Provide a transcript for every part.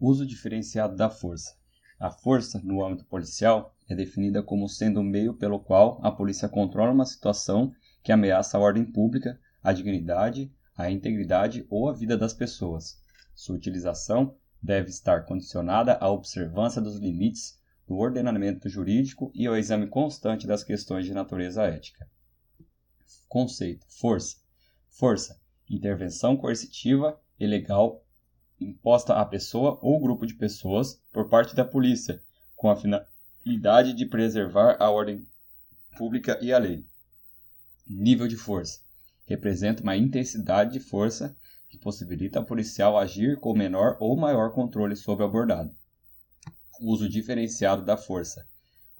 Uso diferenciado da força. A força, no âmbito policial, é definida como sendo o meio pelo qual a polícia controla uma situação que ameaça a ordem pública, a dignidade, a integridade ou a vida das pessoas. Sua utilização deve estar condicionada à observância dos limites do ordenamento jurídico e ao exame constante das questões de natureza ética. Conceito: força. Força, intervenção coercitiva e legal imposta à pessoa ou grupo de pessoas por parte da polícia, com a finalidade de preservar a ordem pública e a lei. Nível de força representa uma intensidade de força que possibilita ao policial agir com menor ou maior controle sobre o abordado. Uso diferenciado da força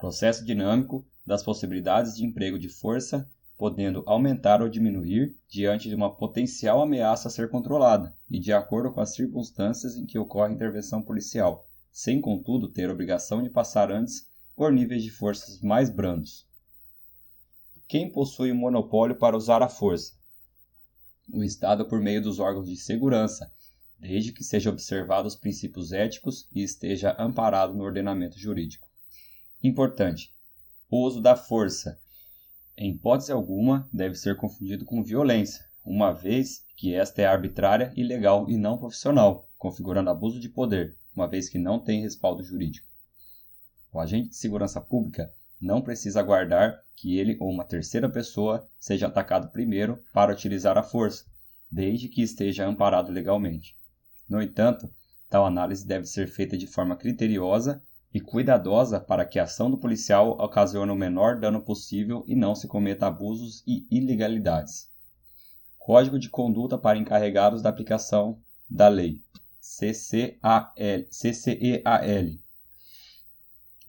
processo dinâmico das possibilidades de emprego de força podendo aumentar ou diminuir diante de uma potencial ameaça a ser controlada e de acordo com as circunstâncias em que ocorre a intervenção policial, sem contudo ter obrigação de passar antes por níveis de forças mais brandos. Quem possui o monopólio para usar a força? O Estado por meio dos órgãos de segurança, desde que sejam observados os princípios éticos e esteja amparado no ordenamento jurídico. Importante: o uso da força em hipótese alguma, deve ser confundido com violência, uma vez que esta é arbitrária, ilegal e não profissional, configurando abuso de poder, uma vez que não tem respaldo jurídico. O agente de segurança pública não precisa aguardar que ele ou uma terceira pessoa seja atacado primeiro para utilizar a força, desde que esteja amparado legalmente. No entanto, tal análise deve ser feita de forma criteriosa e cuidadosa para que a ação do policial ocasione o menor dano possível e não se cometa abusos e ilegalidades. Código de conduta para encarregados da aplicação da lei. CCAL, CCEAL.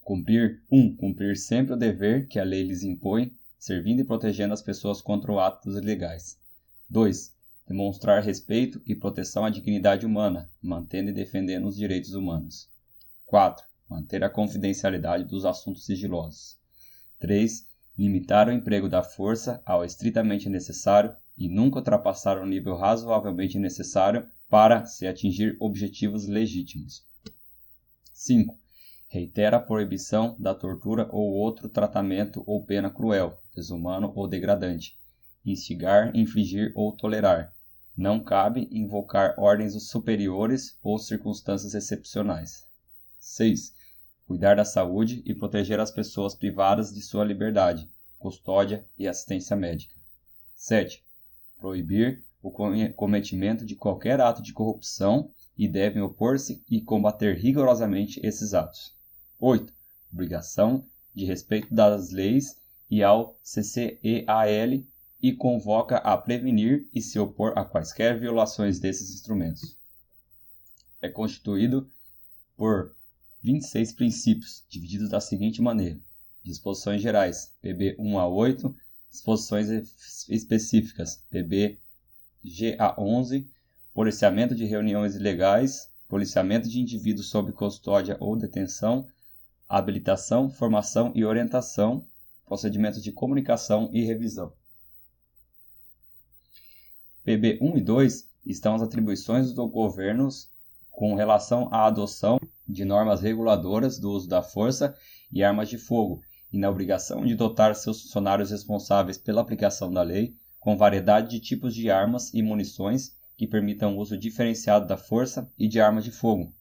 Cumprir 1. Um, cumprir sempre o dever que a lei lhes impõe, servindo e protegendo as pessoas contra atos ilegais. 2. Demonstrar respeito e proteção à dignidade humana, mantendo e defendendo os direitos humanos. 4 manter a confidencialidade dos assuntos sigilosos. 3. Limitar o emprego da força ao estritamente necessário e nunca ultrapassar o nível razoavelmente necessário para se atingir objetivos legítimos. 5. Reitera a proibição da tortura ou outro tratamento ou pena cruel, desumano ou degradante. Instigar, infligir ou tolerar. Não cabe invocar ordens superiores ou circunstâncias excepcionais. 6 cuidar da saúde e proteger as pessoas privadas de sua liberdade, custódia e assistência médica. 7. Proibir o cometimento de qualquer ato de corrupção e devem opor-se e combater rigorosamente esses atos. 8. Obrigação de respeito das leis e ao CCEAL e convoca a prevenir e se opor a quaisquer violações desses instrumentos. É constituído por 26 princípios, divididos da seguinte maneira: disposições gerais, PB 1 a 8, disposições específicas, PB G a 11, policiamento de reuniões ilegais, policiamento de indivíduos sob custódia ou detenção, habilitação, formação e orientação, procedimentos de comunicação e revisão. PB 1 e 2 estão as atribuições dos governos com relação à adoção de normas reguladoras do uso da força e armas de fogo e na obrigação de dotar seus funcionários responsáveis pela aplicação da lei com variedade de tipos de armas e munições que permitam uso diferenciado da força e de armas de fogo,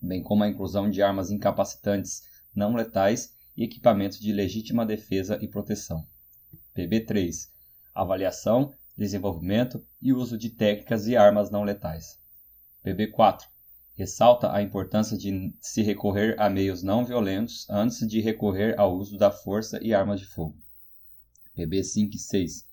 bem como a inclusão de armas incapacitantes não letais e equipamentos de legítima defesa e proteção. PB3 Avaliação, desenvolvimento e uso de técnicas e armas não letais. PB4 ressalta a importância de se recorrer a meios não violentos antes de recorrer ao uso da força e armas de fogo. PB 5 e 6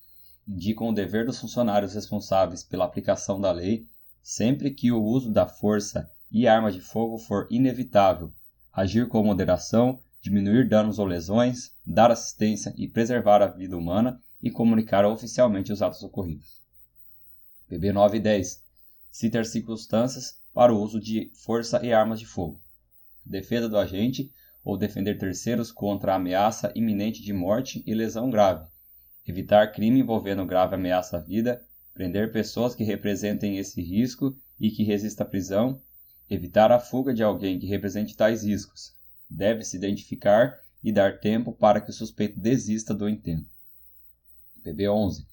indicam o dever dos funcionários responsáveis pela aplicação da lei sempre que o uso da força e arma de fogo for inevitável, agir com moderação, diminuir danos ou lesões, dar assistência e preservar a vida humana e comunicar oficialmente os atos ocorridos. PB 9 e 10 cita as circunstâncias para o uso de força e armas de fogo, defesa do agente ou defender terceiros contra a ameaça iminente de morte e lesão grave, evitar crime envolvendo grave ameaça à vida, prender pessoas que representem esse risco e que resistam à prisão, Evitar a fuga de alguém que represente tais riscos. Deve-se identificar e dar tempo para que o suspeito desista do intento. PB11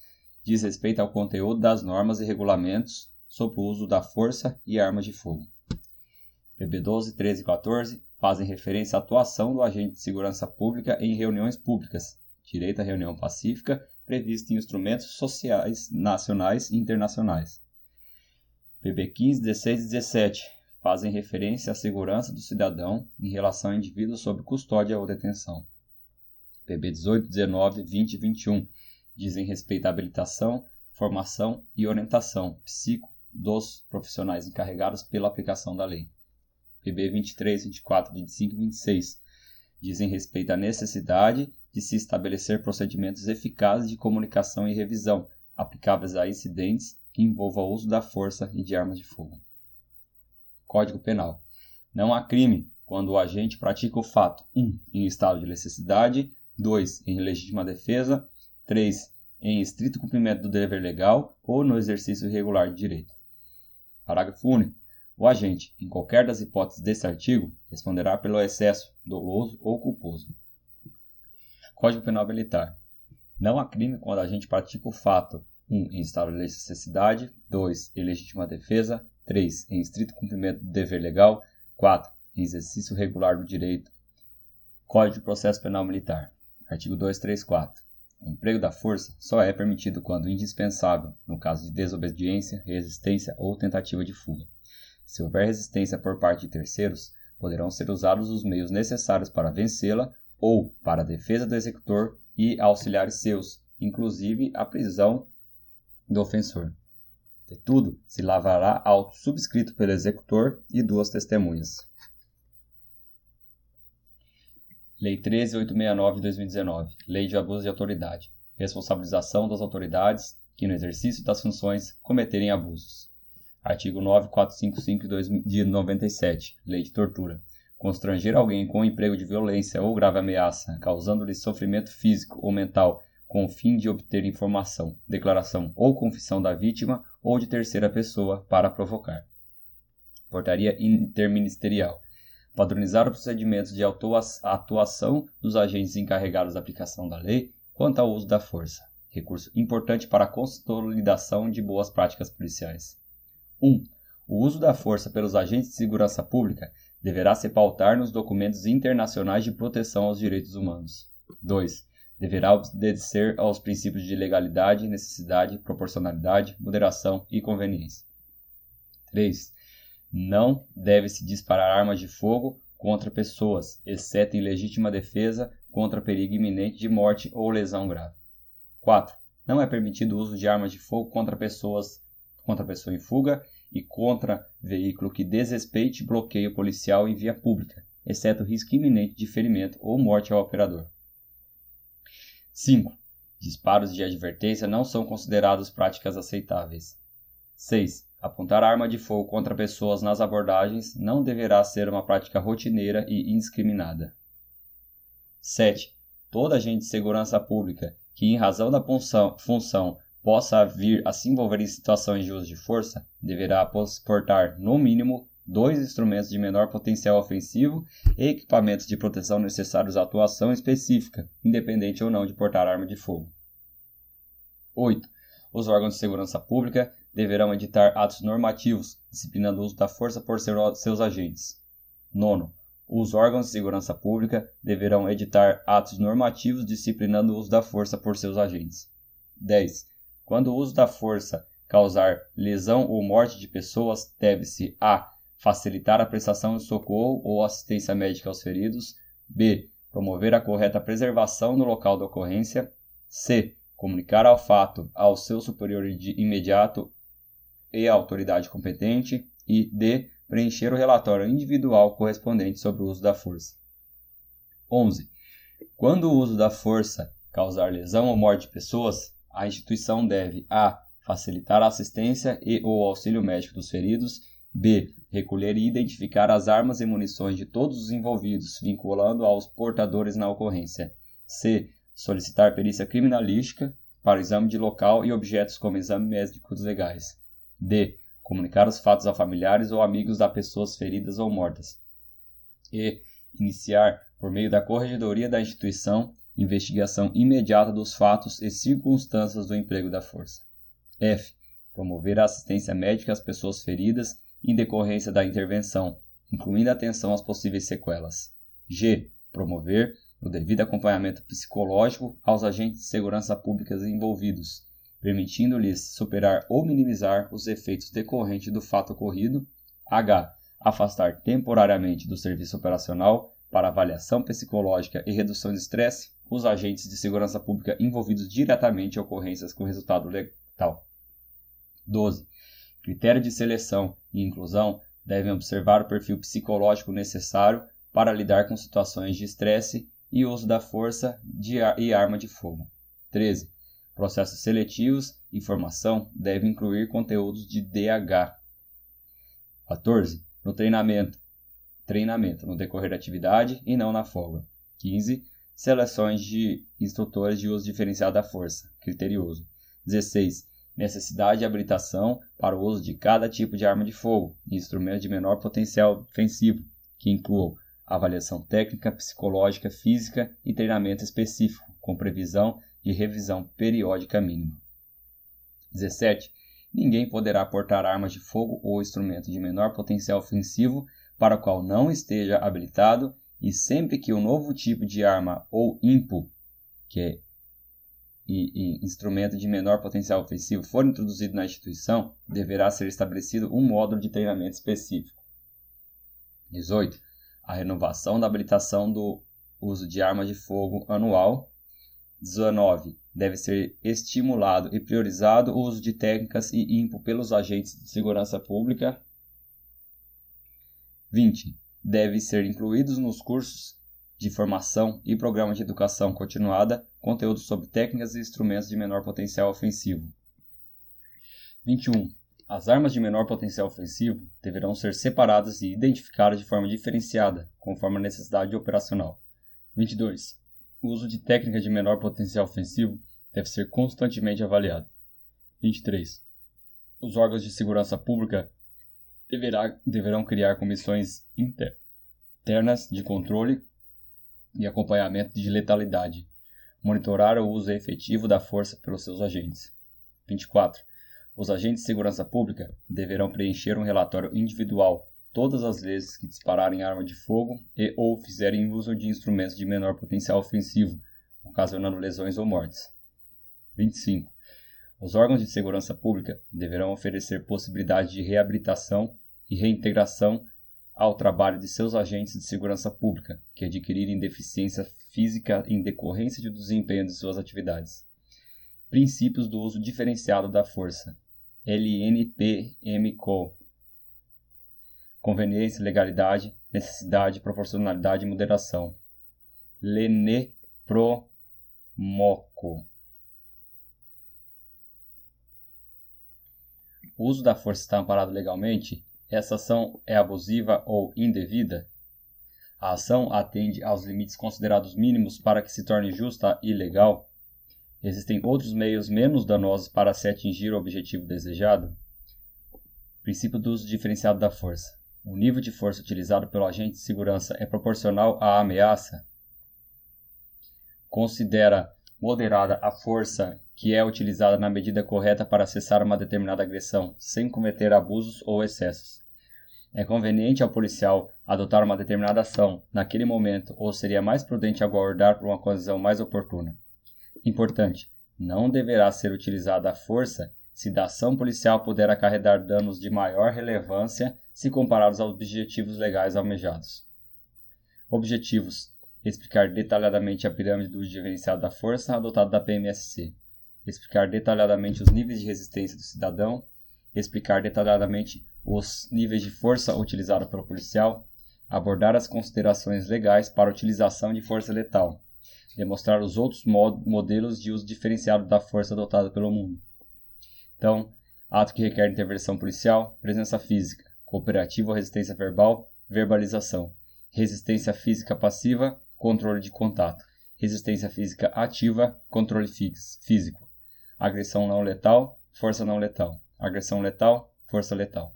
diz respeito ao conteúdo das normas e regulamentos sobre o uso da força e armas de fogo. PB12, 13 e 14 fazem referência à atuação do agente de segurança pública em reuniões públicas, direito à reunião pacífica, prevista em instrumentos sociais nacionais e internacionais. PB15, 16 e 17 fazem referência à segurança do cidadão em relação a indivíduos sob custódia ou detenção. PB 18, 19, 20 e 21 dizem respeito à habilitação, formação e orientação psico dos profissionais encarregados pela aplicação da lei. PB 23, 24, 25 e 26 dizem respeito à necessidade de se estabelecer procedimentos eficazes de comunicação e revisão aplicáveis a incidentes que envolvam o uso da força e de armas de fogo. Código Penal. Não há crime quando o agente pratica o fato 1. Um, em estado de necessidade, 2. em legítima defesa, 3. Em estrito cumprimento do dever legal ou no exercício irregular de direito. Parágrafo único. O agente, em qualquer das hipóteses desse artigo, responderá pelo excesso doloso ou culposo. Código Penal Militar. Não há crime quando o agente pratica o fato 1. Um, em estado de necessidade, 2. em legítima defesa, 3. em estrito cumprimento do dever legal, 4. em exercício regular do direito. Código de Processo Penal Militar. Artigo 234. O emprego da força só é permitido quando indispensável, no caso de desobediência, resistência ou tentativa de fuga. Se houver resistência por parte de terceiros, poderão ser usados os meios necessários para vencê-la ou para a defesa do executor e auxiliares seus, inclusive a prisão do ofensor. Tudo, se lavará auto subscrito pelo executor e duas testemunhas. Lei 13869 de 2019, Lei de Abuso de Autoridade. Responsabilização das autoridades que, no exercício das funções, cometerem abusos. Artigo 9455 de 97, Lei de Tortura. Constranger alguém com emprego de violência ou grave ameaça, causando-lhe sofrimento físico ou mental, com o fim de obter informação, declaração ou confissão da vítima ou de terceira pessoa para provocar. Portaria Interministerial padronizar os procedimentos de atuação dos agentes encarregados da aplicação da lei quanto ao uso da força, recurso importante para a consolidação de boas práticas policiais. 1. Um, o uso da força pelos agentes de segurança pública deverá se pautar nos documentos internacionais de proteção aos direitos humanos. 2. Deverá obedecer aos princípios de legalidade, necessidade, proporcionalidade, moderação e conveniência. 3 não deve-se disparar armas de fogo contra pessoas, exceto em legítima defesa contra perigo iminente de morte ou lesão grave. 4. Não é permitido o uso de armas de fogo contra pessoas, contra pessoa em fuga e contra veículo que desrespeite bloqueio policial em via pública, exceto risco iminente de ferimento ou morte ao operador. 5. Disparos de advertência não são considerados práticas aceitáveis. 6. Apontar arma de fogo contra pessoas nas abordagens não deverá ser uma prática rotineira e indiscriminada. 7. Todo agente de segurança pública que, em razão da função, função possa vir a se envolver em situações de uso de força, deverá portar, no mínimo, dois instrumentos de menor potencial ofensivo e equipamentos de proteção necessários à atuação específica, independente ou não de portar arma de fogo. 8. Os órgãos de segurança pública deverão editar atos normativos disciplinando o uso da força por seus agentes. Nono, os órgãos de segurança pública deverão editar atos normativos disciplinando o uso da força por seus agentes. 10. Quando o uso da força causar lesão ou morte de pessoas, deve-se a. facilitar a prestação de socorro ou assistência médica aos feridos, b. promover a correta preservação no local da ocorrência, c. comunicar ao fato ao seu superior imediato e a autoridade competente e D. Preencher o relatório individual correspondente sobre o uso da força. 11. Quando o uso da força causar lesão ou morte de pessoas, a instituição deve a. facilitar a assistência e ou auxílio médico dos feridos, b. recolher e identificar as armas e munições de todos os envolvidos, vinculando aos portadores na ocorrência, c. solicitar perícia criminalística para exame de local e objetos como exame médicos legais, D. comunicar os fatos a familiares ou amigos das pessoas feridas ou mortas. E iniciar, por meio da corregedoria da instituição, investigação imediata dos fatos e circunstâncias do emprego da força. F. Promover a assistência médica às pessoas feridas em decorrência da intervenção, incluindo atenção às possíveis sequelas. G. Promover o devido acompanhamento psicológico aos agentes de segurança pública envolvidos, permitindo-lhes superar ou minimizar os efeitos decorrentes do fato ocorrido. H. Afastar temporariamente do serviço operacional para avaliação psicológica e redução de estresse os agentes de segurança pública envolvidos diretamente em ocorrências com resultado letal. 12. Critério de seleção e inclusão devem observar o perfil psicológico necessário para lidar com situações de estresse e uso da força de ar e arma de fogo. 13. Processos seletivos e formação devem incluir conteúdos de DH. 14. No treinamento. Treinamento no decorrer da atividade e não na folga. 15. Seleções de instrutores de uso diferenciado da força. Criterioso. 16. Necessidade de habilitação para o uso de cada tipo de arma de fogo e instrumentos de menor potencial ofensivo, que incluam avaliação técnica, psicológica, física e treinamento específico, com previsão de revisão periódica mínima. 17. Ninguém poderá portar armas de fogo ou instrumento de menor potencial ofensivo para o qual não esteja habilitado e sempre que o um novo tipo de arma ou IMPO, que é e, e, instrumento de menor potencial ofensivo for introduzido na instituição, deverá ser estabelecido um módulo de treinamento específico. 18 a renovação da habilitação do uso de armas de fogo anual. 19. Deve ser estimulado e priorizado o uso de técnicas e IMPO pelos agentes de segurança pública. 20. Deve ser incluídos nos cursos de formação e programas de educação continuada conteúdos sobre técnicas e instrumentos de menor potencial ofensivo. 21. As armas de menor potencial ofensivo deverão ser separadas e identificadas de forma diferenciada, conforme a necessidade operacional. 22. O uso de técnicas de menor potencial ofensivo deve ser constantemente avaliado. 23. Os órgãos de segurança pública deverá, deverão criar comissões internas de controle e acompanhamento de letalidade, monitorar o uso efetivo da força pelos seus agentes. 24 os agentes de segurança pública deverão preencher um relatório individual todas as vezes que dispararem arma de fogo e ou fizerem uso de instrumentos de menor potencial ofensivo, ocasionando lesões ou mortes. 25. Os órgãos de segurança pública deverão oferecer possibilidade de reabilitação e reintegração ao trabalho de seus agentes de segurança pública que adquirirem deficiência física em decorrência do desempenho de suas atividades. Princípios do uso diferenciado da força. LNPMCO. Conveniência, legalidade, necessidade, proporcionalidade e moderação. LENEPROMOCO. O uso da força está amparado legalmente? Essa ação é abusiva ou indevida? A ação atende aos limites considerados mínimos para que se torne justa e legal? Existem outros meios menos danosos para se atingir o objetivo desejado? Princípio do uso diferenciado da força. O nível de força utilizado pelo agente de segurança é proporcional à ameaça? Considera moderada a força que é utilizada na medida correta para cessar uma determinada agressão, sem cometer abusos ou excessos. É conveniente ao policial adotar uma determinada ação naquele momento ou seria mais prudente aguardar por uma ocasião mais oportuna. Importante: não deverá ser utilizada a força se da ação policial puder acarretar danos de maior relevância se comparados aos objetivos legais almejados. Objetivos: explicar detalhadamente a pirâmide do uso diferenciado da força adotada da PMSC, explicar detalhadamente os níveis de resistência do cidadão, explicar detalhadamente os níveis de força utilizados pelo policial, abordar as considerações legais para utilização de força letal, demonstrar os outros modelos de uso diferenciado da força adotada pelo mundo. Então, ato que requer intervenção policial, presença física, cooperativo ou resistência verbal, verbalização, resistência física passiva, controle de contato, resistência física ativa, controle físico, agressão não letal, força não letal, agressão letal, força letal.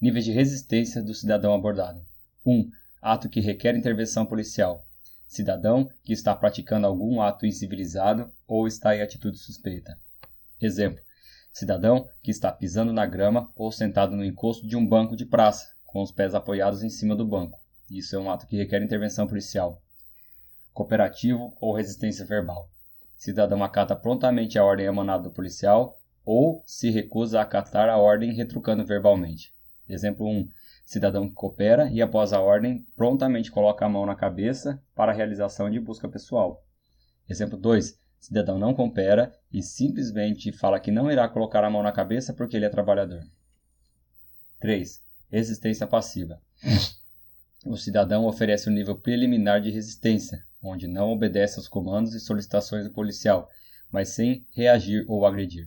Níveis de resistência do cidadão abordado: 1. Um, ato que requer intervenção policial. Cidadão que está praticando algum ato incivilizado ou está em atitude suspeita. Exemplo: cidadão que está pisando na grama ou sentado no encosto de um banco de praça, com os pés apoiados em cima do banco. Isso é um ato que requer intervenção policial. Cooperativo ou resistência verbal. Cidadão acata prontamente a ordem emanada do policial ou se recusa a acatar a ordem retrucando verbalmente. Exemplo 1. Cidadão que coopera e, após a ordem, prontamente coloca a mão na cabeça para a realização de busca pessoal. Exemplo 2. Cidadão não coopera e simplesmente fala que não irá colocar a mão na cabeça porque ele é trabalhador. 3. Resistência passiva. O cidadão oferece um nível preliminar de resistência, onde não obedece aos comandos e solicitações do policial, mas sem reagir ou agredir.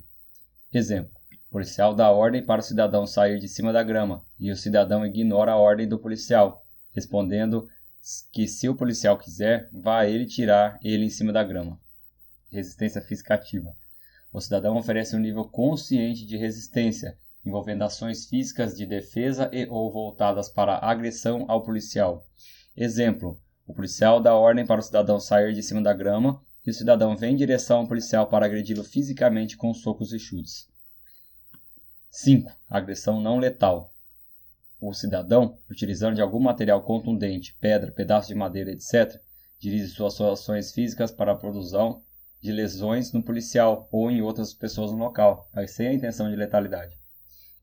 Exemplo: o policial dá ordem para o cidadão sair de cima da grama e o cidadão ignora a ordem do policial, respondendo que se o policial quiser, vá ele tirar ele em cima da grama resistência física ativa. O cidadão oferece um nível consciente de resistência, envolvendo ações físicas de defesa e ou voltadas para agressão ao policial. Exemplo: o policial dá ordem para o cidadão sair de cima da grama e o cidadão vem em direção ao policial para agredi-lo fisicamente com socos e chutes. 5. Agressão não letal. O cidadão, utilizando de algum material contundente, pedra, pedaço de madeira, etc., dirige suas ações físicas para a produção de lesões no policial ou em outras pessoas no local, mas sem a intenção de letalidade.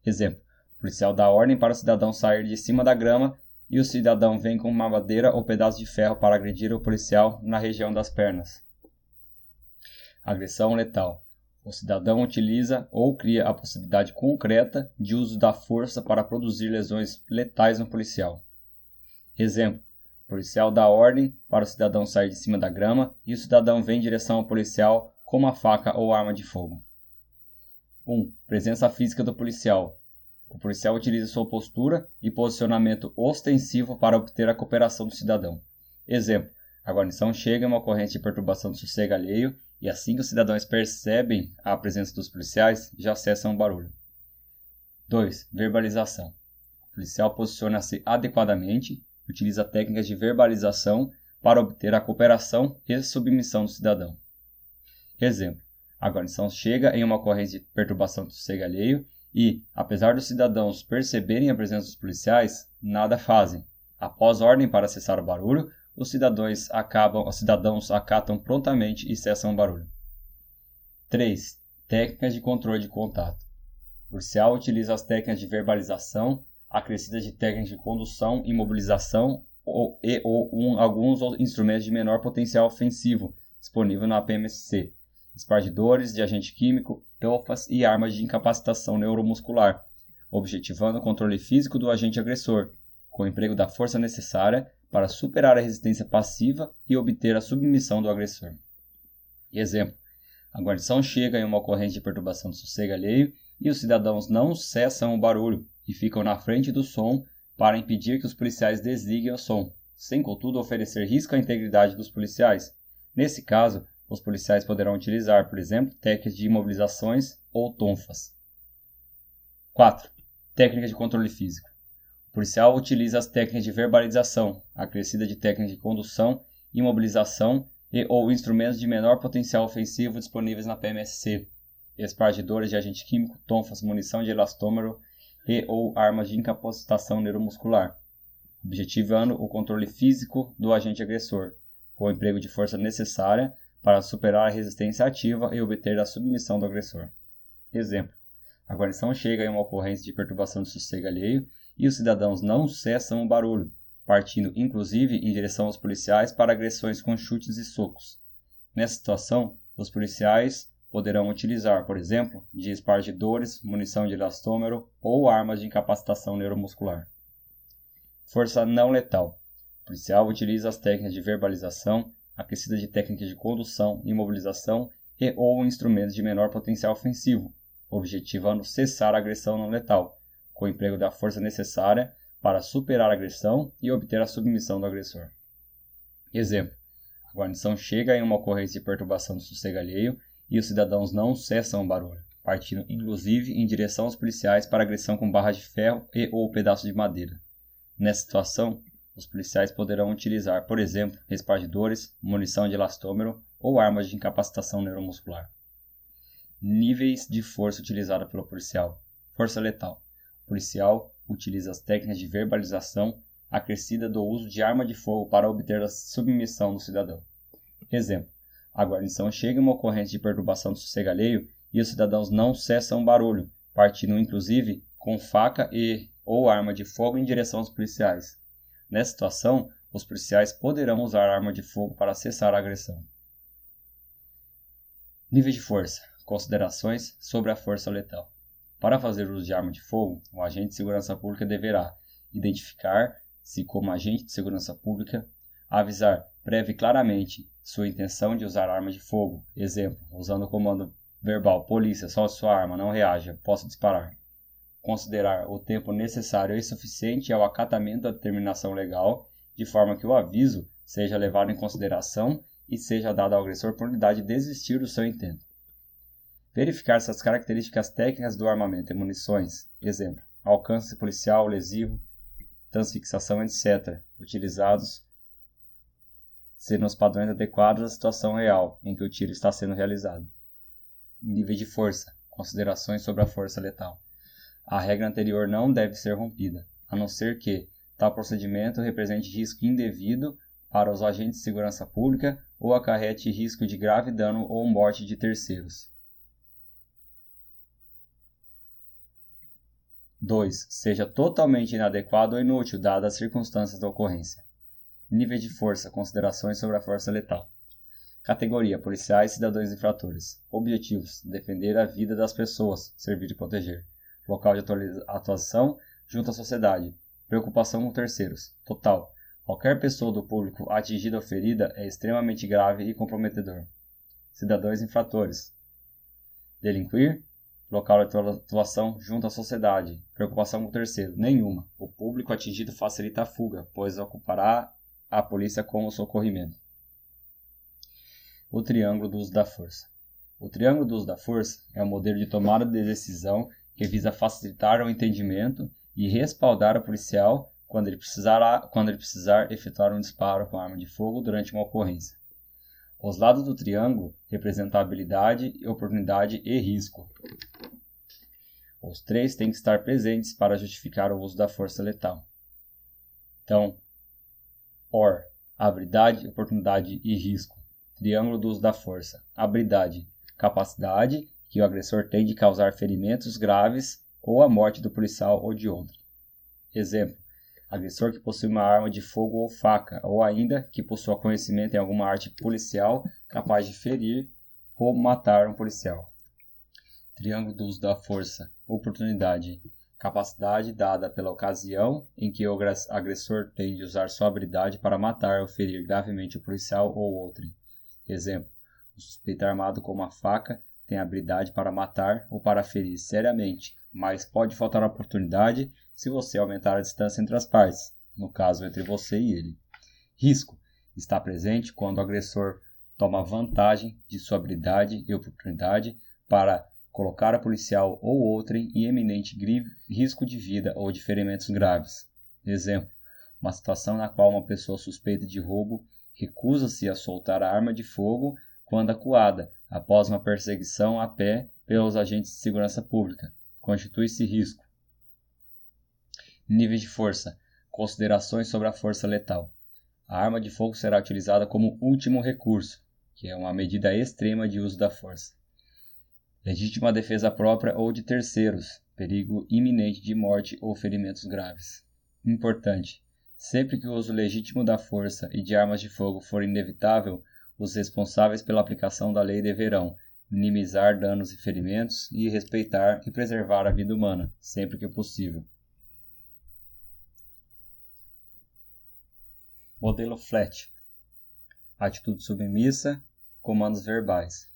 Exemplo: o policial dá ordem para o cidadão sair de cima da grama e o cidadão vem com uma madeira ou pedaço de ferro para agredir o policial na região das pernas. Agressão letal. O cidadão utiliza ou cria a possibilidade concreta de uso da força para produzir lesões letais no policial. Exemplo: policial dá ordem para o cidadão sair de cima da grama e o cidadão vem em direção ao policial com uma faca ou arma de fogo. 1. Um, presença física do policial. O policial utiliza sua postura e posicionamento ostensivo para obter a cooperação do cidadão. Exemplo: a guarnição chega em uma ocorrência de perturbação do sossego alheio e assim que os cidadãos percebem a presença dos policiais, já cessam o barulho. 2. Verbalização. O policial posiciona-se adequadamente utiliza técnicas de verbalização para obter a cooperação e submissão do cidadão. Exemplo: a guarnição chega em uma ocorrência de perturbação do sossego alheio e, apesar dos cidadãos perceberem a presença dos policiais, nada fazem. Após ordem para cessar o barulho, os cidadãos acabam, os cidadãos acatam prontamente e cessam o barulho. 3. Técnicas de controle de contato. O policial utiliza as técnicas de verbalização acrescidas de técnicas de condução, imobilização ou, e ou um, alguns instrumentos de menor potencial ofensivo disponível na PMSC, espargidores de agente químico, TOFAs e armas de incapacitação neuromuscular, objetivando o controle físico do agente agressor, com o emprego da força necessária para superar a resistência passiva e obter a submissão do agressor. Exemplo: a guarnição chega em uma ocorrência de perturbação do sossego alheio e os cidadãos não cessam o barulho, e ficam na frente do som para impedir que os policiais desliguem o som, sem contudo oferecer risco à integridade dos policiais. Nesse caso, os policiais poderão utilizar, por exemplo, técnicas de imobilizações ou tonfas. 4. Técnicas de controle físico. O policial utiliza as técnicas de verbalização, acrescida de técnicas de condução, imobilização e ou instrumentos de menor potencial ofensivo disponíveis na PMSC, espargidores de agente químico, tonfas, munição de elastômero e ou armas de incapacitação neuromuscular, objetivando o controle físico do agente agressor, com o emprego de força necessária para superar a resistência ativa e obter a submissão do agressor. Exemplo: a guarnição chega em uma ocorrência de perturbação de sossego alheio e os cidadãos não cessam o barulho, partindo inclusive em direção aos policiais para agressões com chutes e socos. Nessa situação, os policiais poderão utilizar, por exemplo, de espargidores, munição de elastômero ou armas de incapacitação neuromuscular. Força não letal. O policial utiliza as técnicas de verbalização, aquecida de técnicas de condução, imobilização e ou instrumentos de menor potencial ofensivo, objetivando cessar a agressão não letal, com o emprego da força necessária para superar a agressão e obter a submissão do agressor. Exemplo: a guarnição chega em uma ocorrência de perturbação do sossego alheio e os cidadãos não cessam o barulho, partindo inclusive em direção aos policiais para agressão com barra de ferro e ou pedaço de madeira. Nessa situação, os policiais poderão utilizar, por exemplo, respiradores, munição de elastômero ou armas de incapacitação neuromuscular. Níveis de força utilizada pelo policial. Força letal. O policial utiliza as técnicas de verbalização acrescida do uso de arma de fogo para obter a submissão do cidadão. Exemplo: a guarnição chega em uma ocorrência de perturbação do sossego alheio e os cidadãos não cessam o barulho, partindo inclusive com faca e ou arma de fogo em direção aos policiais. Nessa situação, os policiais poderão usar arma de fogo para cessar a agressão. Nível de força. Considerações sobre a força letal. Para fazer uso de arma de fogo, o agente de segurança pública deverá identificar-se como agente de segurança pública, avisar breve e claramente sua intenção de usar arma de fogo. Exemplo, usando o comando verbal polícia, solte sua arma, não reaja, posso disparar considerar o tempo necessário e suficiente ao acatamento da determinação legal, de forma que o aviso seja levado em consideração e seja dado ao agressor oportunidade de desistir do seu intento. Verificar se as características técnicas do armamento e munições, exemplo, alcance policial, lesivo, transfixação, etc., utilizados sendo os padrões adequados à situação real em que o tiro está sendo realizado. Nível de força, considerações sobre a força letal a regra anterior não deve ser rompida, a não ser que tal procedimento represente risco indevido para os agentes de segurança pública ou acarrete risco de grave dano ou morte de terceiros. 2. Seja totalmente inadequado ou inútil dadas as circunstâncias da ocorrência. Nível de força, considerações sobre a força letal. Categoria: policiais e cidadãos infratores. Objetivos: defender a vida das pessoas, servir e proteger local de atuação junto à sociedade, preocupação com terceiros, total. Qualquer pessoa do público atingida ou ferida é extremamente grave e comprometedor. Cidadãos infratores. Delinquir, local de atuação junto à sociedade, preocupação com terceiro, nenhuma. O público atingido facilita a fuga, pois ocupará a polícia com o socorrimento. O triângulo do uso da força. O triângulo do uso da força é um modelo de tomada de decisão que visa facilitar o entendimento e respaldar o policial quando ele, precisar, quando ele precisar efetuar um disparo com arma de fogo durante uma ocorrência. Os lados do triângulo representam habilidade, oportunidade e risco. Os três têm que estar presentes para justificar o uso da força letal. Então, OR, habilidade, oportunidade e risco. Triângulo do uso da força. Habilidade, capacidade que o agressor tem de causar ferimentos graves ou a morte do policial ou de outro. Exemplo: agressor que possui uma arma de fogo ou faca, ou ainda que possua conhecimento em alguma arte policial capaz de ferir ou matar um policial. Triângulo do uso da força, oportunidade, capacidade dada pela ocasião em que o agressor tem de usar sua habilidade para matar ou ferir gravemente o policial ou outro. Exemplo: o suspeito armado com uma faca tem habilidade para matar ou para ferir seriamente, mas pode faltar oportunidade se você aumentar a distância entre as partes, no caso entre você e ele. Risco está presente quando o agressor toma vantagem de sua habilidade e oportunidade para colocar a policial ou outrem em eminente risco de vida ou de ferimentos graves. Exemplo: uma situação na qual uma pessoa suspeita de roubo recusa-se a soltar a arma de fogo quando acuada, após uma perseguição a pé pelos agentes de segurança pública. Constitui-se risco. Níveis de força. Considerações sobre a força letal. A arma de fogo será utilizada como último recurso, que é uma medida extrema de uso da força. Legítima defesa própria ou de terceiros, perigo iminente de morte ou ferimentos graves. Importante: sempre que o uso legítimo da força e de armas de fogo for inevitável, os responsáveis pela aplicação da lei deverão minimizar danos e ferimentos e respeitar e preservar a vida humana, sempre que possível. Modelo FLAT. Atitude submissa, comandos verbais.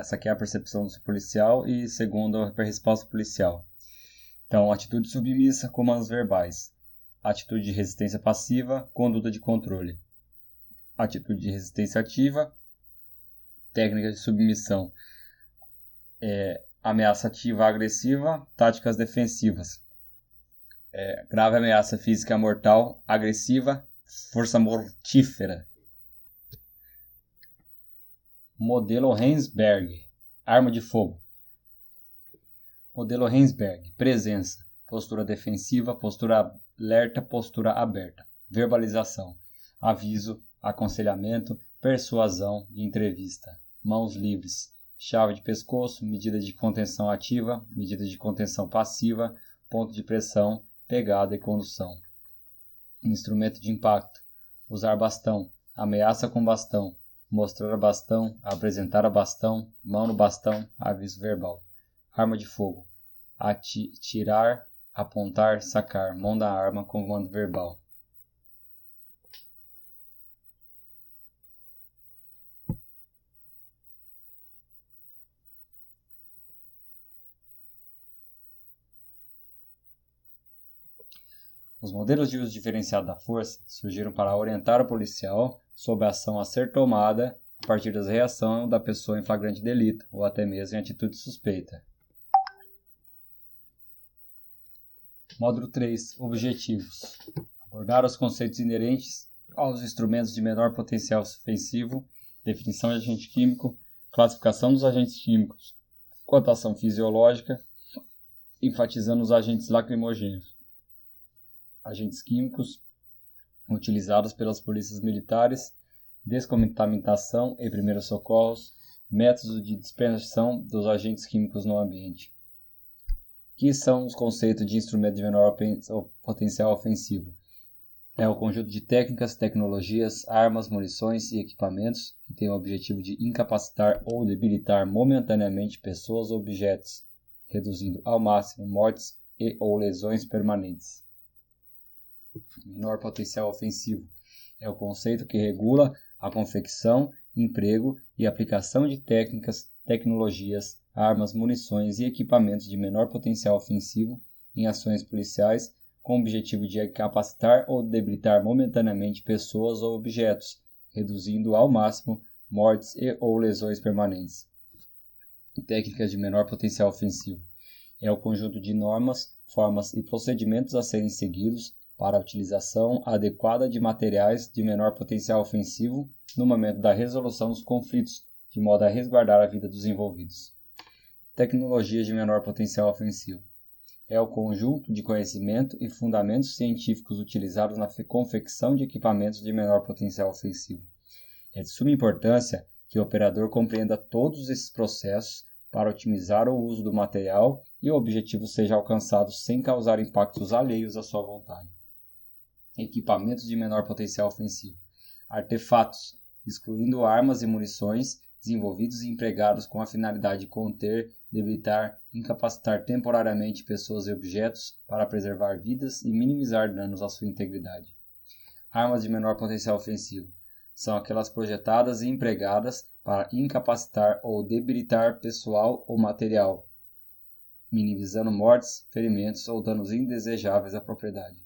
Essa aqui é a percepção do policial e segundo a resposta policial. Então, atitude submissa, comandos verbais. Atitude de resistência passiva, conduta de controle atitude de resistência ativa, técnica de submissão, é, ameaça ativa agressiva, táticas defensivas. É, grave ameaça física mortal, agressiva, força mortífera. Modelo Hensberg, arma de fogo. Modelo Hensberg, presença, postura defensiva, postura alerta, postura aberta, verbalização, aviso, aconselhamento, persuasão e entrevista, mãos livres, chave de pescoço, medida de contenção ativa, medida de contenção passiva, ponto de pressão, pegada e condução. Instrumento de impacto, usar bastão, ameaça com bastão, mostrar bastão, apresentar a bastão, mão no bastão, aviso verbal. Arma de fogo, atirar, apontar, sacar, mão da arma, comando verbal. Os modelos de uso diferenciado da força surgiram para orientar o policial sobre a ação a ser tomada a partir da reação da pessoa em flagrante delito ou até mesmo em atitude suspeita. Módulo 3 Objetivos Abordar os conceitos inerentes aos instrumentos de menor potencial ofensivo, definição de agente químico, classificação dos agentes químicos, cotação fisiológica, enfatizando os agentes lacrimogêneos agentes químicos utilizados pelas polícias militares, descontaminação e primeiros socorros, métodos de dispersão dos agentes químicos no ambiente. Que são os conceitos de instrumento de menor potencial ofensivo? É o conjunto de técnicas, tecnologias, armas, munições e equipamentos que tem o objetivo de incapacitar ou debilitar momentaneamente pessoas ou objetos, reduzindo ao máximo mortes e ou lesões permanentes menor potencial ofensivo. É o conceito que regula a confecção, emprego e aplicação de técnicas, tecnologias, armas, munições e equipamentos de menor potencial ofensivo em ações policiais com o objetivo de capacitar ou debilitar momentaneamente pessoas ou objetos, reduzindo ao máximo mortes e ou lesões permanentes. Técnicas de menor potencial ofensivo é o conjunto de normas, formas e procedimentos a serem seguidos para a utilização adequada de materiais de menor potencial ofensivo no momento da resolução dos conflitos, de modo a resguardar a vida dos envolvidos. Tecnologias de menor potencial ofensivo é o conjunto de conhecimento e fundamentos científicos utilizados na confecção de equipamentos de menor potencial ofensivo. É de suma importância que o operador compreenda todos esses processos para otimizar o uso do material e o objetivo seja alcançado sem causar impactos alheios à sua vontade equipamentos de menor potencial ofensivo, artefatos, excluindo armas e munições desenvolvidos e empregados com a finalidade de conter, debilitar, incapacitar temporariamente pessoas e objetos para preservar vidas e minimizar danos à sua integridade. Armas de menor potencial ofensivo. São aquelas projetadas e empregadas para incapacitar ou debilitar pessoal ou material, minimizando mortes, ferimentos ou danos indesejáveis à propriedade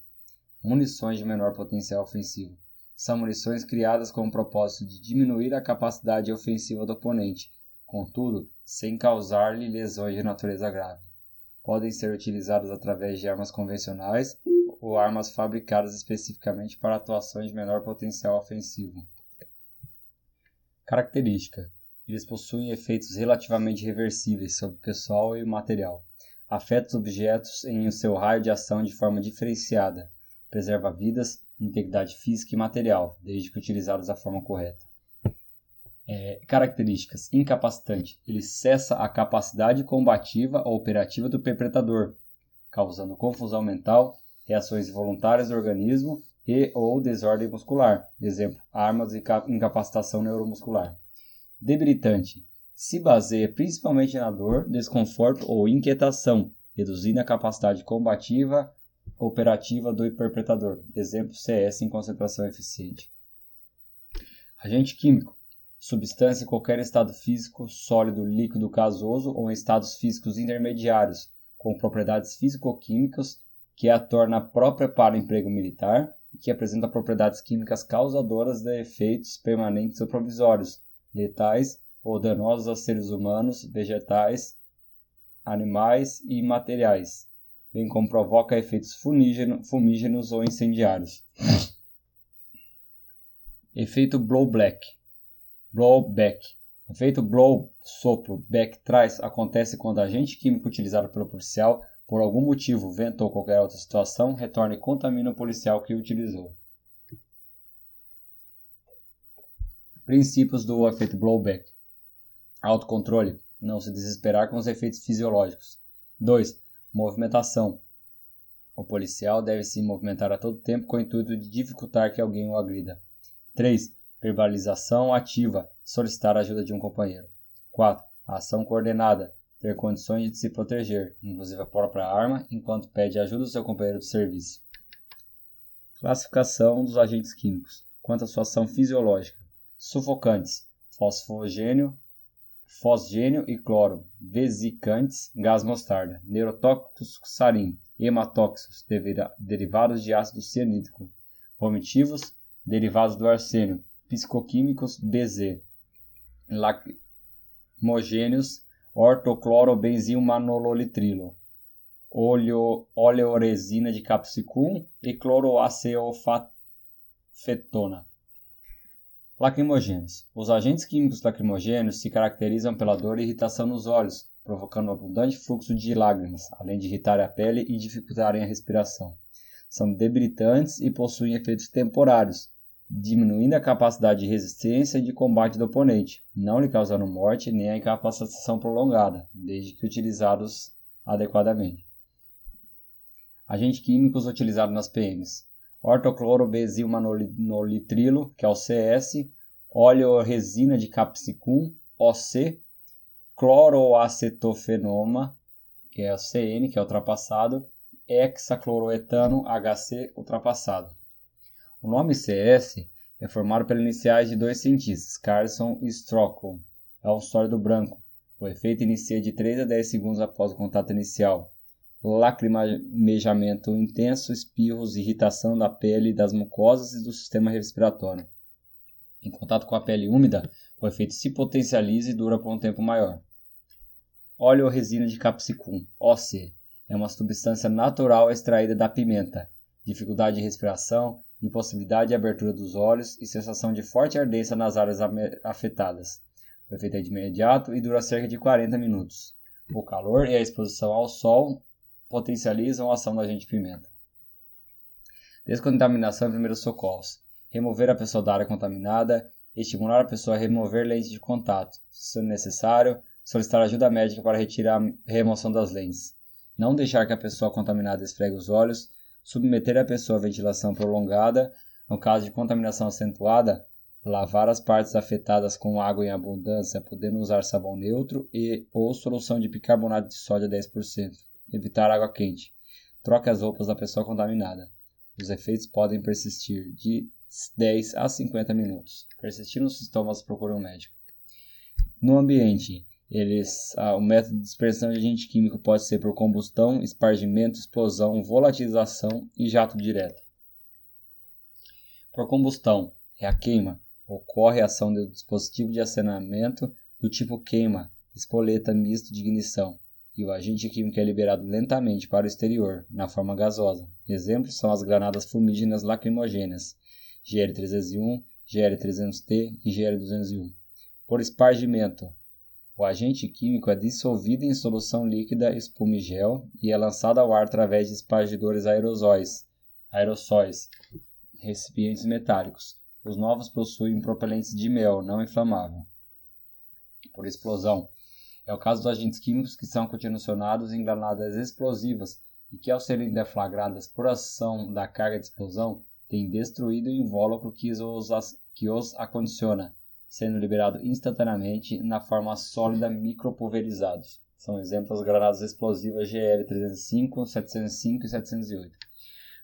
munições de menor potencial ofensivo. São munições criadas com o propósito de diminuir a capacidade ofensiva do oponente, contudo, sem causar-lhe lesões de natureza grave. Podem ser utilizadas através de armas convencionais ou armas fabricadas especificamente para atuações de menor potencial ofensivo. Característica: eles possuem efeitos relativamente reversíveis sobre o pessoal e o material. Afetam os objetos em seu raio de ação de forma diferenciada, preserva vidas, integridade física e material, desde que utilizados da forma correta. É, características: incapacitante. Ele cessa a capacidade combativa ou operativa do perpetrador, causando confusão mental, reações involuntárias do organismo e ou desordem muscular. Exemplo: armas e incapacitação neuromuscular. Debilitante. Se baseia principalmente na dor, desconforto ou inquietação, reduzindo a capacidade combativa operativa do interpretador, exemplo CS em concentração eficiente. Agente químico, substância em qualquer estado físico, sólido, líquido, gasoso ou em estados físicos intermediários, com propriedades físico-químicas que a torna própria para emprego militar e que apresenta propriedades químicas causadoras de efeitos permanentes ou provisórios, letais ou danosos a seres humanos, vegetais animais e materiais, bem como provoca efeitos fumígenos ou incendiários. Efeito blowback. Blowback. Efeito blow, sopro, back, trás acontece quando agente químico utilizado pelo policial, por algum motivo, vento ou qualquer outra situação, retorna e contamina o policial que o utilizou. Princípios do efeito blowback. Autocontrole. Não se desesperar com os efeitos fisiológicos. 2. Movimentação. O policial deve se movimentar a todo tempo com o intuito de dificultar que alguém o agrida. 3. Verbalização ativa. Solicitar a ajuda de um companheiro. 4. Ação coordenada. Ter condições de se proteger, inclusive a própria arma, enquanto pede ajuda do seu companheiro de serviço. Classificação dos agentes químicos. Quanto à sua ação fisiológica. Sufocantes. Fosfogênio, fosgênio e cloro, vesicantes, gás mostarda, neurotóxicos sarin, hematóxicos, derivados de ácido cianídrico, vomitivos, derivados do arsênio, psicoquímicos BZ, lacrimogênios, ortoclorobenzilmanololitrilo, oleo, oleoresina de capsicum e cloroaceofetona. Lacrimogênios. Os agentes químicos lacrimogênios se caracterizam pela dor e irritação nos olhos, provocando um abundante fluxo de lágrimas, além de irritar a pele e dificultarem a respiração. São debilitantes e possuem efeitos temporários, diminuindo a capacidade de resistência e de combate do oponente, não lhe causando morte nem a incapacitação prolongada, desde que utilizados adequadamente. Agentes químicos utilizados nas PMs ortoclorobensilmanolitrilo, que é o CS, oleoresina de capsicum, OC, cloroacetofenoma, que é o CN, que é ultrapassado, hexacloroetano, HC, ultrapassado. O nome CS é formado pelas iniciais de dois cientistas, Carlson e Stockham. É o sólido branco. O efeito inicia de 3 a 10 segundos após o contato inicial lacrimejamento intenso, espirros, irritação da pele, das mucosas e do sistema respiratório. Em contato com a pele úmida, o efeito se potencializa e dura por um tempo maior. Óleo ou resina de capsicum, OC, é uma substância natural extraída da pimenta. Dificuldade de respiração, impossibilidade de abertura dos olhos e sensação de forte ardência nas áreas afetadas. O efeito é de imediato e dura cerca de 40 minutos. O calor e a exposição ao sol potencializam a ação do agente pimenta. Descontaminação e primeiros socorros. Remover a pessoa da área contaminada, estimular a pessoa a remover lentes de contato. Se necessário, solicitar ajuda médica para retirar a remoção das lentes. Não deixar que a pessoa contaminada esfregue os olhos, submeter a pessoa a ventilação prolongada. No caso de contaminação acentuada, lavar as partes afetadas com água em abundância, podendo usar sabão neutro e ou solução de bicarbonato de sódio a 10%. Evitar água quente. Troque as roupas da pessoa contaminada. Os efeitos podem persistir de 10 a 50 minutos. Persistindo os sintomas, procure um médico. No ambiente, eles, ah, o método de dispersão de agente químico pode ser por combustão, espargimento, explosão, volatilização e jato direto. Por combustão, é a queima. Ocorre a ação do dispositivo de acenamento do tipo queima, espoleta misto de ignição e o agente químico é liberado lentamente para o exterior, na forma gasosa. Exemplos são as granadas fumígenas lacrimogêneas, GL301, GL300T e GL201. Por espargimento, o agente químico é dissolvido em solução líquida espumigel e é lançado ao ar através de espargidores aerosóis, aerossóis, recipientes metálicos. Os novos possuem propelentes de mel não inflamável. Por explosão, é o caso dos agentes químicos que são continuacionados em granadas explosivas e que, ao serem deflagradas por ação da carga de explosão, têm destruído o invólucro que os, que os acondiciona, sendo liberado instantaneamente na forma sólida micropulverizados. São exemplos das granadas explosivas GL-305, 705 e 708.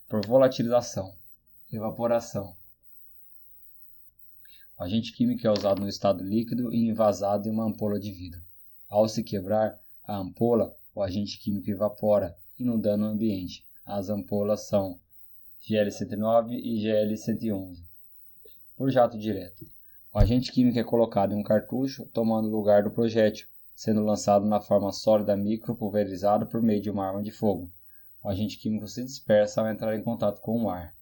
Por volatilização, evaporação. O agente químico é usado no estado líquido e envasado em uma ampola de vidro. Ao se quebrar a ampola, o agente químico evapora, inundando o ambiente. As ampolas são GL109 e GL111. Por jato direto. O agente químico é colocado em um cartucho, tomando lugar do projétil, sendo lançado na forma sólida micro pulverizado por meio de uma arma de fogo. O agente químico se dispersa ao entrar em contato com o ar.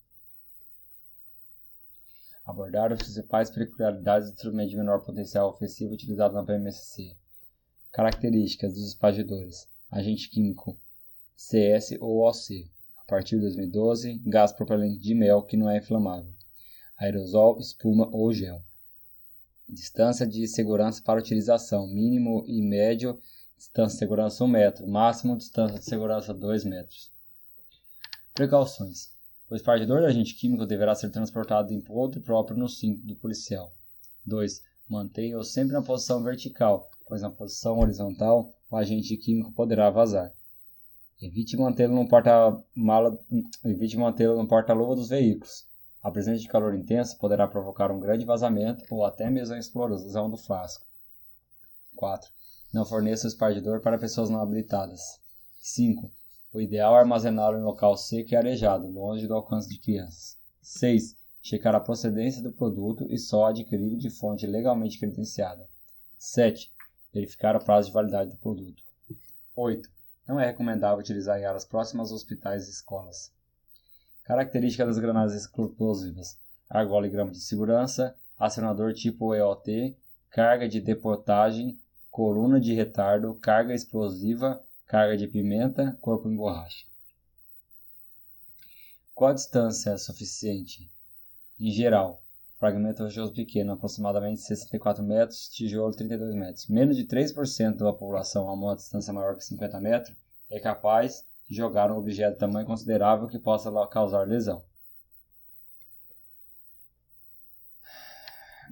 Abordar as principais peculiaridades do instrumento de menor potencial ofensivo utilizado na PMSC. Características dos espagidores. Agente químico CS ou OC. A partir de 2012, gás propelente de mel que não é inflamável. Aerosol, espuma ou gel. Distância de segurança para utilização: mínimo e médio, distância de segurança 1 metro, máximo distância de segurança 2 metros. Precauções: o espargidor de agente químico deverá ser transportado em ponto próprio no cinto do policial. 2. Mantenha-o sempre na posição vertical, pois na posição horizontal o agente químico poderá vazar. Evite mantê-lo no porta-mala, evite mantê-lo no porta-luva dos veículos. A presença de calor intenso poderá provocar um grande vazamento ou até mesmo a explosão do flasco. 4. Não forneça o espargidor para pessoas não habilitadas. 5. O ideal é armazená-lo em local seco e arejado, longe do alcance de crianças. 6. Checar a procedência do produto e só adquiri-lo de fonte legalmente credenciada. 7. Verificar o prazo de validade do produto. 8. Não é recomendável utilizar em áreas próximas a hospitais e escolas. Característica das granadas explosivas: argola e grama de segurança, acionador tipo EOT, carga de deportagem, coluna de retardo, carga explosiva, carga de pimenta, corpo em borracha. Qual a distância é suficiente? Em geral, fragmento rochoso pequeno, aproximadamente 64 metros, tijolo 32 metros. Menos de 3% da população a uma distância maior que 50 metros é capaz jogar um objeto de tamanho considerável que possa causar lesão.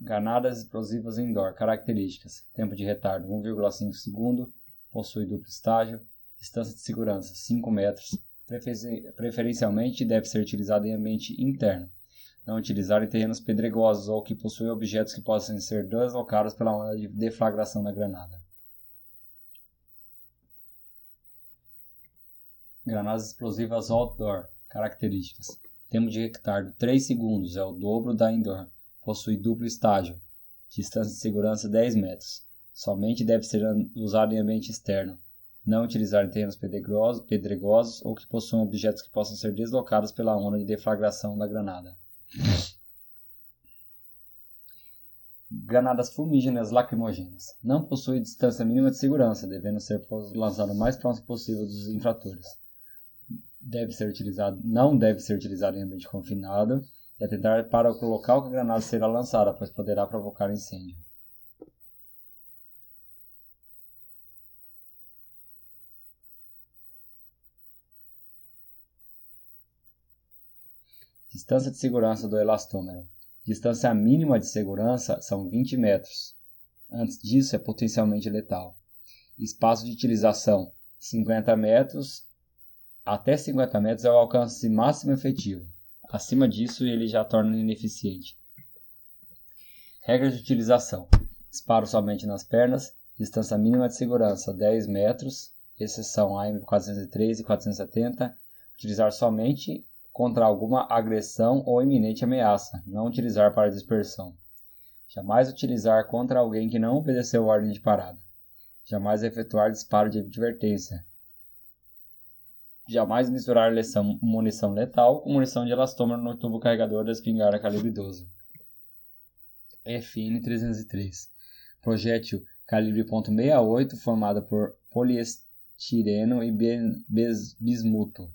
Granadas explosivas indoor. Características: tempo de retardo 1,5 segundo, possui duplo estágio, distância de segurança 5 metros. Preferencialmente deve ser utilizado em ambiente interno. Não utilizar em terrenos pedregosos ou que possuem objetos que possam ser deslocados pela onda de deflagração da granada. Granadas explosivas outdoor. Características: tempo de retardo 3 segundos, é o dobro da indoor. Possui duplo estágio. Distância de segurança 10 metros. Somente deve ser usado em ambiente externo. Não utilizar em terrenos pedregosos, pedregosos ou que possuam objetos que possam ser deslocados pela onda de deflagração da granada. Granadas fumígenas lacrimogêneas. Não possui distância mínima de segurança, devendo ser lançado o mais próximo possível dos infratores deve ser utilizado, não deve ser utilizado em ambiente confinado e atentar para o local que a granada será lançada, pois poderá provocar incêndio. Distância de segurança do elastômero. Distância mínima de segurança são 20 metros. Antes disso é potencialmente letal. Espaço de utilização 50 metros até 50 metros é o alcance máximo efetivo. Acima disso, ele já torna ineficiente. Regras de utilização: disparo somente nas pernas, distância mínima de segurança 10 metros, exceção AM 403 e 470. Utilizar somente contra alguma agressão ou iminente ameaça, não utilizar para dispersão. Jamais utilizar contra alguém que não obedeceu ordem de parada. Jamais efetuar disparo de advertência, Jamais misturar leção, munição letal com munição de elastômero no tubo carregador da espingarda calibre 12. FN-303 Projétil calibre .68 formado por poliestireno e bismuto.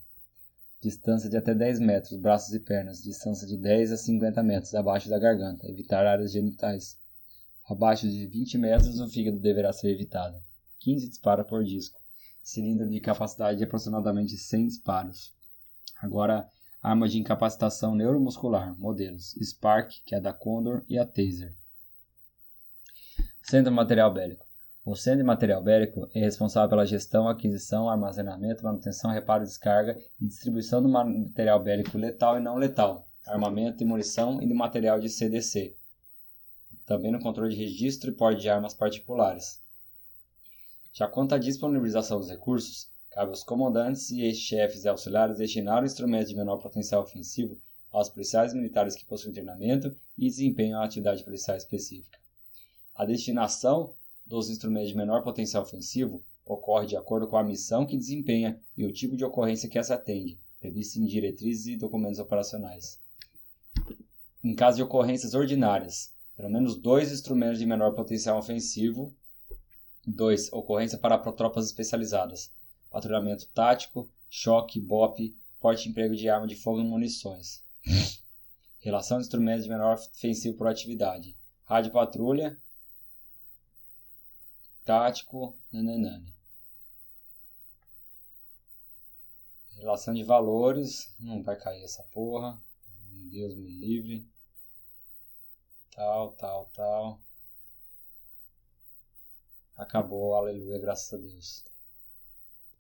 Distância de até 10 metros, braços e pernas. Distância de 10 a 50 metros abaixo da garganta. Evitar áreas genitais. Abaixo de 20 metros, o fígado deverá ser evitado. 15 dispara por disco cilindro de capacidade de aproximadamente 100 disparos. Agora, armas de incapacitação neuromuscular, modelos Spark, que é da Condor, e a Taser. Centro Material Bélico. O Centro de Material Bélico é responsável pela gestão, aquisição, armazenamento, manutenção, reparo, descarga e distribuição do material bélico letal e não letal, armamento e munição e do material de CDC. Também no controle de registro e porte de armas particulares. Já quanto à disponibilização dos recursos, cabe aos comandantes e ex-chefes e auxiliares destinar instrumentos de menor potencial ofensivo aos policiais militares que possuem treinamento e desempenham a atividade policial específica. A destinação dos instrumentos de menor potencial ofensivo ocorre de acordo com a missão que desempenha e o tipo de ocorrência que essa atende, previsto em diretrizes e documentos operacionais. Em caso de ocorrências ordinárias, pelo menos dois instrumentos de menor potencial ofensivo. 2. Ocorrência para tropas especializadas. Patrulhamento tático, choque, BOP, porte e emprego de arma de fogo e munições. Relação de instrumentos de menor ofensivo por atividade. Rádio patrulha, tático, nananana. Relação de valores, não vai cair essa porra. Deus me livre. Tal, tal, tal. Acabou, aleluia, graças a Deus.